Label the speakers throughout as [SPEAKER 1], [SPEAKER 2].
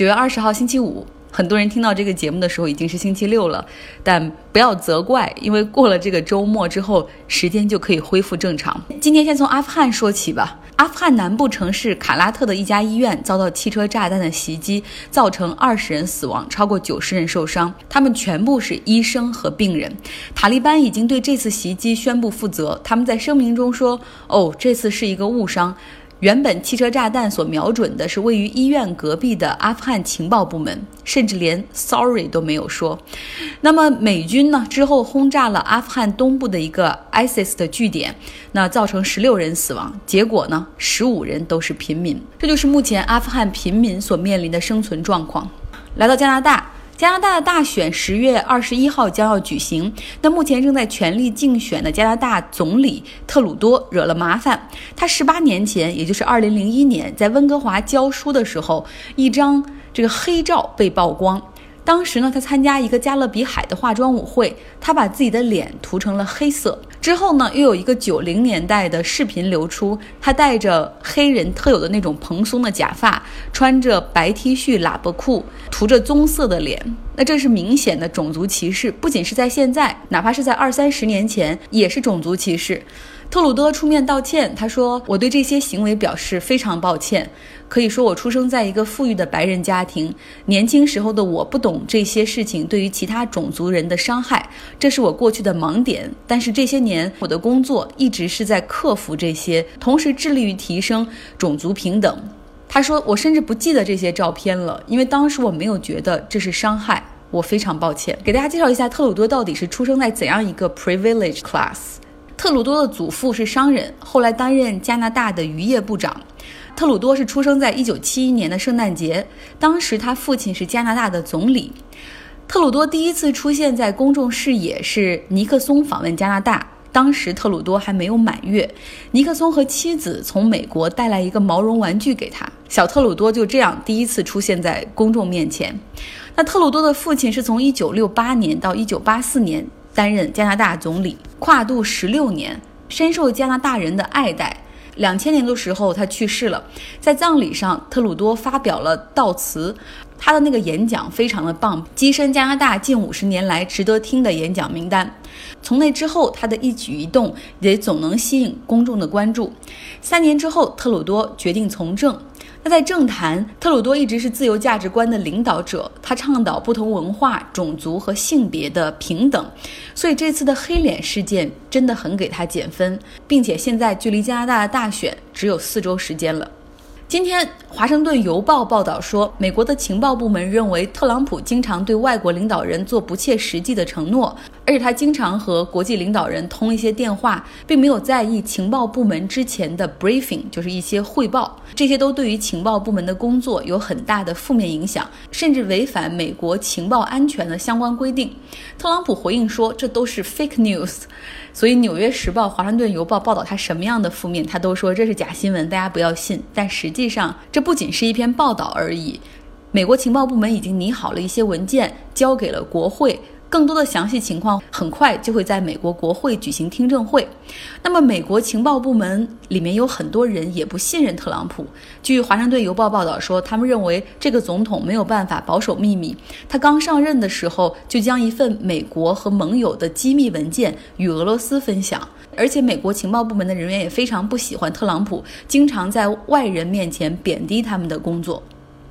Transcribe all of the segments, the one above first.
[SPEAKER 1] 九月二十号星期五。很多人听到这个节目的时候已经是星期六了，但不要责怪，因为过了这个周末之后，时间就可以恢复正常。今天先从阿富汗说起吧。阿富汗南部城市卡拉特的一家医院遭到汽车炸弹的袭击，造成二十人死亡，超过九十人受伤，他们全部是医生和病人。塔利班已经对这次袭击宣布负责，他们在声明中说：“哦，这次是一个误伤。”原本汽车炸弹所瞄准的是位于医院隔壁的阿富汗情报部门，甚至连 sorry 都没有说。那么美军呢？之后轰炸了阿富汗东部的一个 ISIS 的据点，那造成十六人死亡。结果呢，十五人都是平民。这就是目前阿富汗平民所面临的生存状况。来到加拿大。加拿大的大选十月二十一号将要举行。那目前正在全力竞选的加拿大总理特鲁多惹了麻烦。他十八年前，也就是二零零一年，在温哥华教书的时候，一张这个黑照被曝光。当时呢，他参加一个加勒比海的化妆舞会，他把自己的脸涂成了黑色。之后呢，又有一个九零年代的视频流出，他戴着黑人特有的那种蓬松的假发，穿着白 T 恤、喇叭裤，涂着棕色的脸。那这是明显的种族歧视，不仅是在现在，哪怕是在二三十年前也是种族歧视。特鲁多出面道歉，他说：“我对这些行为表示非常抱歉。可以说，我出生在一个富裕的白人家庭，年轻时候的我不懂这些事情对于其他种族人的伤害，这是我过去的盲点。但是这些年，我的工作一直是在克服这些，同时致力于提升种族平等。”他说：“我甚至不记得这些照片了，因为当时我没有觉得这是伤害。我非常抱歉。”给大家介绍一下，特鲁多到底是出生在怎样一个 privilege class。特鲁多的祖父是商人，后来担任加拿大的渔业部长。特鲁多是出生在1971年的圣诞节，当时他父亲是加拿大的总理。特鲁多第一次出现在公众视野是尼克松访问加拿大，当时特鲁多还没有满月，尼克松和妻子从美国带来一个毛绒玩具给他，小特鲁多就这样第一次出现在公众面前。那特鲁多的父亲是从1968年到1984年。担任加拿大总理，跨度十六年，深受加拿大人的爱戴。两千年的时候，他去世了，在葬礼上，特鲁多发表了悼词，他的那个演讲非常的棒，跻身加拿大近五十年来值得听的演讲名单。从那之后，他的一举一动也总能吸引公众的关注。三年之后，特鲁多决定从政。那在政坛，特鲁多一直是自由价值观的领导者，他倡导不同文化、种族和性别的平等，所以这次的黑脸事件真的很给他减分，并且现在距离加拿大的大选只有四周时间了。今天，《华盛顿邮报》报道说，美国的情报部门认为，特朗普经常对外国领导人做不切实际的承诺，而且他经常和国际领导人通一些电话，并没有在意情报部门之前的 briefing，就是一些汇报，这些都对于情报部门的工作有很大的负面影响，甚至违反美国情报安全的相关规定。特朗普回应说，这都是 fake news。所以，《纽约时报》《华盛顿邮报》报道他什么样的负面，他都说这是假新闻，大家不要信。但实际上，这不仅是一篇报道而已。美国情报部门已经拟好了一些文件，交给了国会。更多的详细情况很快就会在美国国会举行听证会。那么，美国情报部门里面有很多人也不信任特朗普。据《华盛顿邮报》报道说，他们认为这个总统没有办法保守秘密。他刚上任的时候就将一份美国和盟友的机密文件与俄罗斯分享，而且美国情报部门的人员也非常不喜欢特朗普，经常在外人面前贬低他们的工作。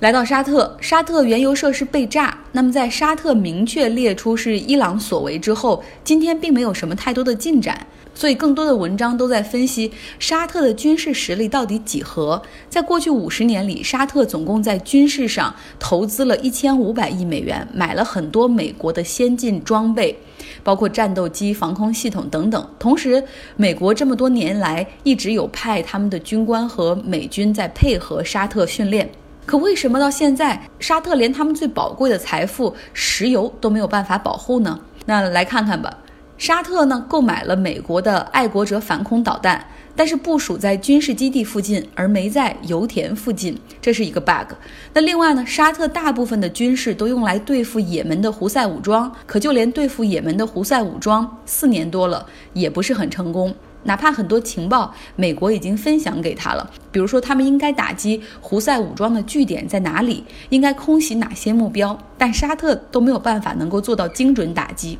[SPEAKER 1] 来到沙特，沙特原油设施被炸。那么，在沙特明确列出是伊朗所为之后，今天并没有什么太多的进展。所以，更多的文章都在分析沙特的军事实力到底几何。在过去五十年里，沙特总共在军事上投资了一千五百亿美元，买了很多美国的先进装备，包括战斗机、防空系统等等。同时，美国这么多年来一直有派他们的军官和美军在配合沙特训练。可为什么到现在，沙特连他们最宝贵的财富石油都没有办法保护呢？那来看看吧。沙特呢购买了美国的爱国者反恐导弹，但是部署在军事基地附近，而没在油田附近，这是一个 bug。那另外呢，沙特大部分的军事都用来对付也门的胡塞武装，可就连对付也门的胡塞武装，四年多了也不是很成功。哪怕很多情报美国已经分享给他了，比如说他们应该打击胡塞武装的据点在哪里，应该空袭哪些目标，但沙特都没有办法能够做到精准打击。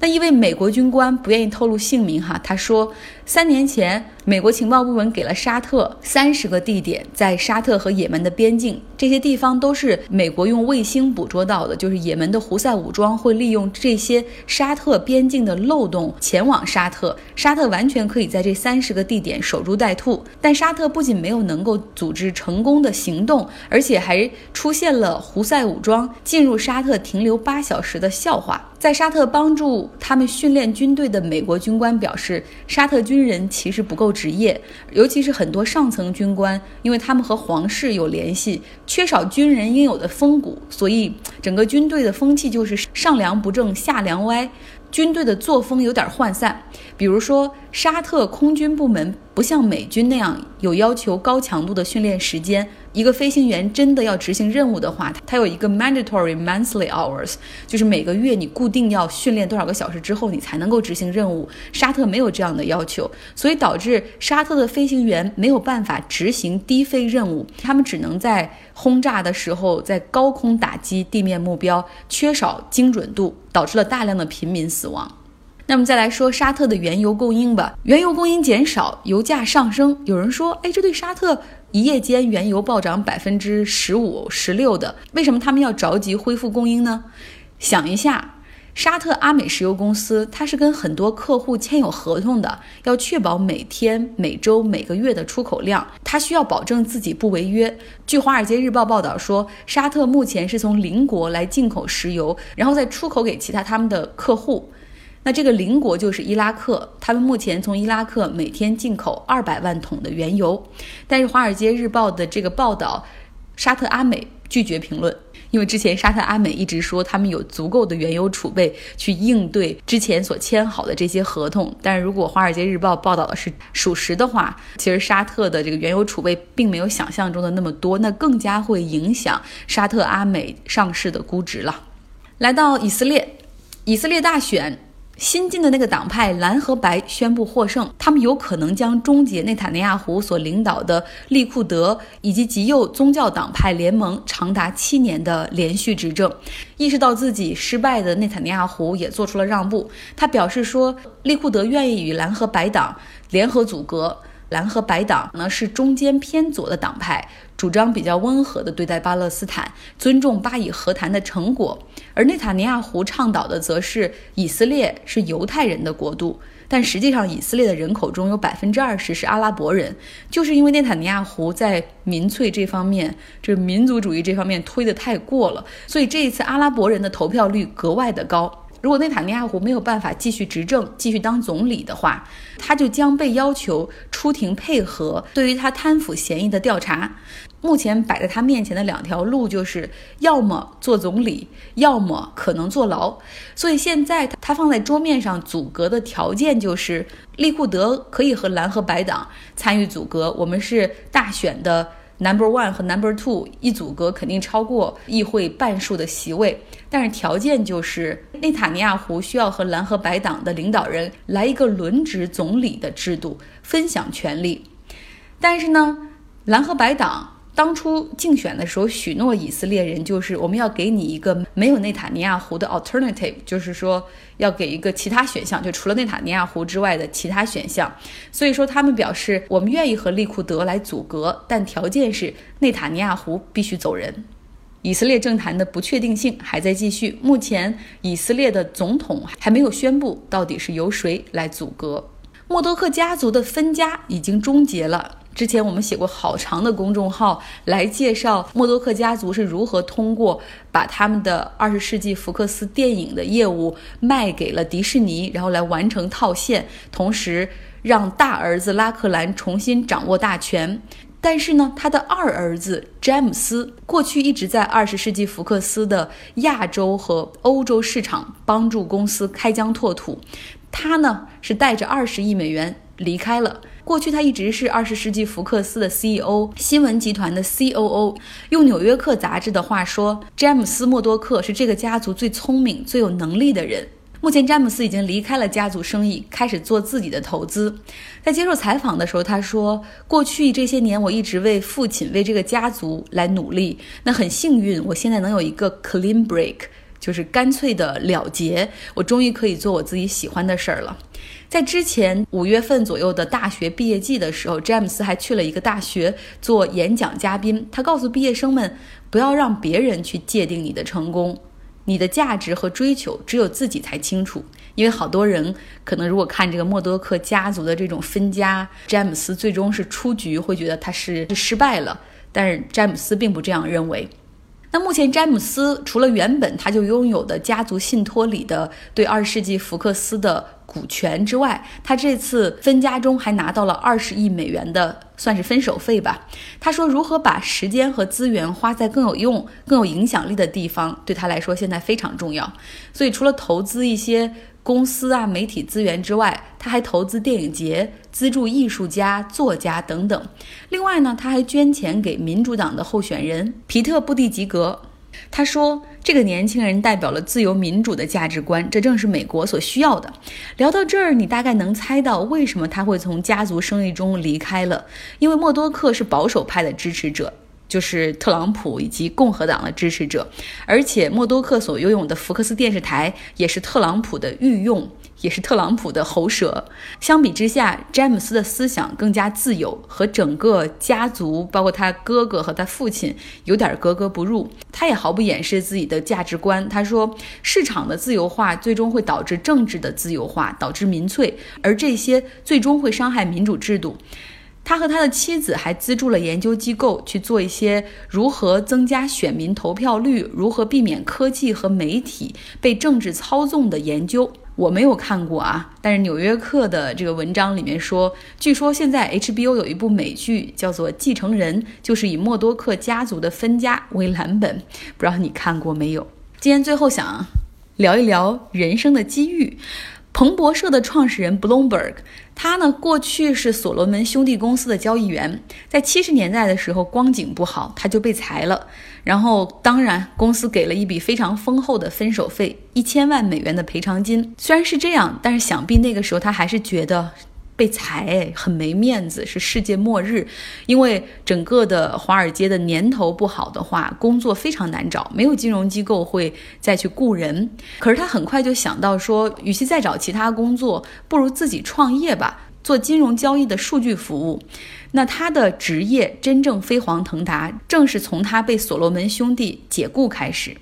[SPEAKER 1] 那一位美国军官不愿意透露姓名哈，他说，三年前美国情报部门给了沙特三十个地点，在沙特和也门的边境，这些地方都是美国用卫星捕捉到的，就是也门的胡塞武装会利用这些沙特边境的漏洞前往沙特，沙特完全可以在这三十个地点守株待兔。但沙特不仅没有能够组织成功的行动，而且还出现了胡塞武装进入沙特停留八小时的笑话。在沙特帮助他们训练军队的美国军官表示，沙特军人其实不够职业，尤其是很多上层军官，因为他们和皇室有联系，缺少军人应有的风骨，所以整个军队的风气就是上梁不正下梁歪。军队的作风有点涣散，比如说沙特空军部门不像美军那样有要求高强度的训练时间。一个飞行员真的要执行任务的话，他有一个 mandatory monthly hours，就是每个月你固定要训练多少个小时之后，你才能够执行任务。沙特没有这样的要求，所以导致沙特的飞行员没有办法执行低飞任务，他们只能在轰炸的时候在高空打击地面目标，缺少精准度。导致了大量的平民死亡。那么再来说沙特的原油供应吧，原油供应减少，油价上升。有人说，哎，这对沙特一夜间原油暴涨百分之十五、十六的，为什么他们要着急恢复供应呢？想一下。沙特阿美石油公司，它是跟很多客户签有合同的，要确保每天、每周、每个月的出口量，它需要保证自己不违约。据《华尔街日报》报道说，沙特目前是从邻国来进口石油，然后再出口给其他他们的客户。那这个邻国就是伊拉克，他们目前从伊拉克每天进口二百万桶的原油。但是《华尔街日报》的这个报道，沙特阿美拒绝评论。因为之前沙特阿美一直说他们有足够的原油储备去应对之前所签好的这些合同，但是如果《华尔街日报》报道的是属实的话，其实沙特的这个原油储备并没有想象中的那么多，那更加会影响沙特阿美上市的估值了。来到以色列，以色列大选。新进的那个党派蓝和白宣布获胜，他们有可能将终结内塔尼亚胡所领导的利库德以及极右宗教党派联盟长达七年的连续执政。意识到自己失败的内塔尼亚胡也做出了让步，他表示说，利库德愿意与蓝和白党联合组阁。蓝和白党呢是中间偏左的党派，主张比较温和的对待巴勒斯坦，尊重巴以和谈的成果。而内塔尼亚胡倡导的则是以色列是犹太人的国度，但实际上以色列的人口中有百分之二十是阿拉伯人，就是因为内塔尼亚胡在民粹这方面，这民族主义这方面推得太过了，所以这一次阿拉伯人的投票率格外的高。如果内塔尼亚胡没有办法继续执政、继续当总理的话，他就将被要求出庭配合对于他贪腐嫌疑的调查。目前摆在他面前的两条路就是：要么做总理，要么可能坐牢。所以现在他放在桌面上阻隔的条件就是，利库德可以和蓝和白党参与阻隔。我们是大选的。Number one 和 Number two 一组阁肯定超过议会半数的席位，但是条件就是内塔尼亚胡需要和蓝和白党的领导人来一个轮值总理的制度，分享权力。但是呢，蓝和白党。当初竞选的时候许诺以色列人，就是我们要给你一个没有内塔尼亚胡的 alternative，就是说要给一个其他选项，就除了内塔尼亚胡之外的其他选项。所以说他们表示，我们愿意和利库德来组阁，但条件是内塔尼亚胡必须走人。以色列政坛的不确定性还在继续，目前以色列的总统还没有宣布到底是由谁来组阁。默多克家族的分家已经终结了。之前我们写过好长的公众号来介绍默多克家族是如何通过把他们的二十世纪福克斯电影的业务卖给了迪士尼，然后来完成套现，同时让大儿子拉克兰重新掌握大权。但是呢，他的二儿子詹姆斯过去一直在二十世纪福克斯的亚洲和欧洲市场帮助公司开疆拓土，他呢是带着二十亿美元离开了。过去他一直是二十世纪福克斯的 CEO，新闻集团的 COO。用《纽约客》杂志的话说，詹姆斯·默多克是这个家族最聪明、最有能力的人。目前詹姆斯已经离开了家族生意，开始做自己的投资。在接受采访的时候，他说：“过去这些年，我一直为父亲、为这个家族来努力。那很幸运，我现在能有一个 clean break，就是干脆的了结。我终于可以做我自己喜欢的事儿了。”在之前五月份左右的大学毕业季的时候，詹姆斯还去了一个大学做演讲嘉宾。他告诉毕业生们：“不要让别人去界定你的成功。”你的价值和追求只有自己才清楚，因为好多人可能如果看这个默多克家族的这种分家，詹姆斯最终是出局，会觉得他是失败了。但是詹姆斯并不这样认为。那目前詹姆斯除了原本他就拥有的家族信托里的对二世纪福克斯的。股权之外，他这次分家中还拿到了二十亿美元的，算是分手费吧。他说，如何把时间和资源花在更有用、更有影响力的地方，对他来说现在非常重要。所以，除了投资一些公司啊、媒体资源之外，他还投资电影节、资助艺术家、作家等等。另外呢，他还捐钱给民主党的候选人皮特·布蒂吉格。他说：“这个年轻人代表了自由民主的价值观，这正是美国所需要的。”聊到这儿，你大概能猜到为什么他会从家族生意中离开了，因为默多克是保守派的支持者。就是特朗普以及共和党的支持者，而且默多克所拥有的福克斯电视台也是特朗普的御用，也是特朗普的喉舌。相比之下，詹姆斯的思想更加自由，和整个家族，包括他哥哥和他父亲，有点格格不入。他也毫不掩饰自己的价值观。他说：“市场的自由化最终会导致政治的自由化，导致民粹，而这些最终会伤害民主制度。”他和他的妻子还资助了研究机构去做一些如何增加选民投票率、如何避免科技和媒体被政治操纵的研究。我没有看过啊，但是《纽约客》的这个文章里面说，据说现在 HBO 有一部美剧叫做《继承人》，就是以默多克家族的分家为蓝本，不知道你看过没有？今天最后想聊一聊人生的机遇。彭博社的创始人 Bloomberg，他呢过去是所罗门兄弟公司的交易员，在七十年代的时候光景不好，他就被裁了。然后当然公司给了一笔非常丰厚的分手费，一千万美元的赔偿金。虽然是这样，但是想必那个时候他还是觉得。被裁很没面子，是世界末日，因为整个的华尔街的年头不好的话，工作非常难找，没有金融机构会再去雇人。可是他很快就想到说，与其再找其他工作，不如自己创业吧，做金融交易的数据服务。那他的职业真正飞黄腾达，正是从他被所罗门兄弟解雇开始。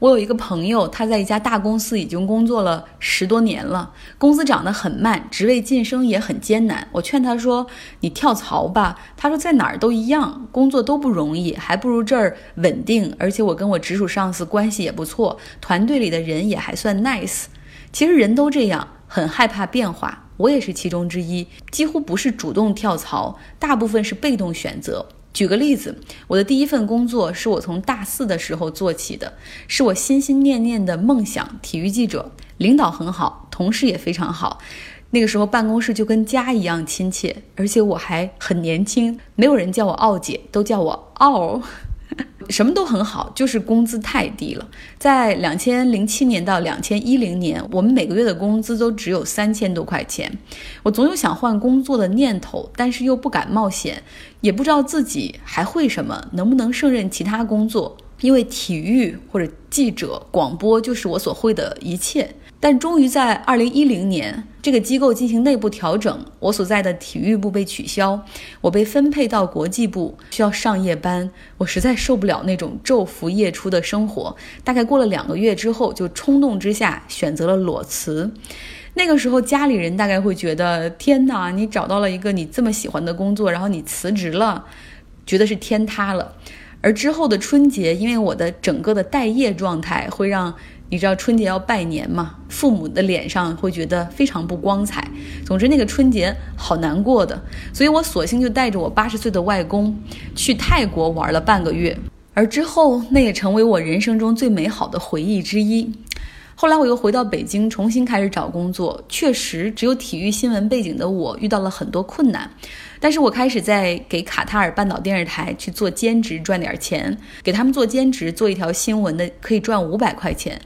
[SPEAKER 1] 我有一个朋友，他在一家大公司已经工作了十多年了，工资涨得很慢，职位晋升也很艰难。我劝他说：“你跳槽吧。”他说：“在哪儿都一样，工作都不容易，还不如这儿稳定。而且我跟我直属上司关系也不错，团队里的人也还算 nice。其实人都这样，很害怕变化，我也是其中之一。几乎不是主动跳槽，大部分是被动选择。”举个例子，我的第一份工作是我从大四的时候做起的，是我心心念念的梦想——体育记者。领导很好，同事也非常好，那个时候办公室就跟家一样亲切，而且我还很年轻，没有人叫我傲姐，都叫我傲。什么都很好，就是工资太低了。在两千零七年到两千一零年，我们每个月的工资都只有三千多块钱。我总有想换工作的念头，但是又不敢冒险，也不知道自己还会什么，能不能胜任其他工作。因为体育或者记者、广播就是我所会的一切。但终于在二零一零年，这个机构进行内部调整，我所在的体育部被取消，我被分配到国际部，需要上夜班。我实在受不了那种昼伏夜出的生活。大概过了两个月之后，就冲动之下选择了裸辞。那个时候，家里人大概会觉得：天哪，你找到了一个你这么喜欢的工作，然后你辞职了，觉得是天塌了。而之后的春节，因为我的整个的待业状态，会让你知道春节要拜年嘛，父母的脸上会觉得非常不光彩。总之，那个春节好难过的，所以我索性就带着我八十岁的外公去泰国玩了半个月。而之后，那也成为我人生中最美好的回忆之一。后来我又回到北京，重新开始找工作。确实，只有体育新闻背景的我遇到了很多困难。但是我开始在给卡塔尔半岛电视台去做兼职，赚点钱，给他们做兼职，做一条新闻的可以赚五百块钱。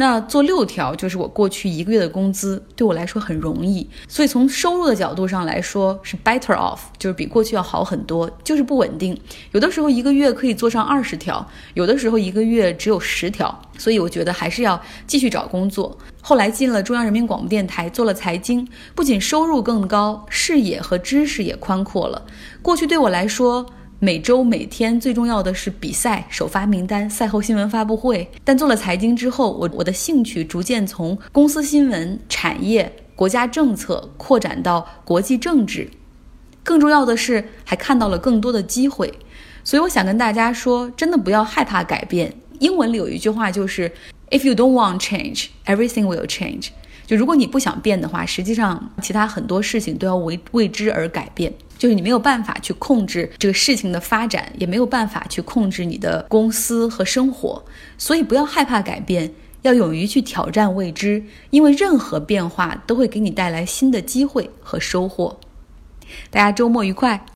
[SPEAKER 1] 那做六条就是我过去一个月的工资，对我来说很容易。所以从收入的角度上来说是 better off，就是比过去要好很多，就是不稳定。有的时候一个月可以做上二十条，有的时候一个月只有十条。所以我觉得还是要继续找工作。后来进了中央人民广播电台，做了财经，不仅收入更高，视野和知识也宽阔了。过去对我来说，每周每天最重要的是比赛、首发名单、赛后新闻发布会。但做了财经之后，我我的兴趣逐渐从公司新闻、产业、国家政策扩展到国际政治。更重要的是，还看到了更多的机会。所以我想跟大家说，真的不要害怕改变。英文里有一句话就是 "If you don't want change, everything will change." 就如果你不想变的话，实际上其他很多事情都要为为之而改变。就是你没有办法去控制这个事情的发展，也没有办法去控制你的公司和生活。所以不要害怕改变，要勇于去挑战未知，因为任何变化都会给你带来新的机会和收获。大家周末愉快！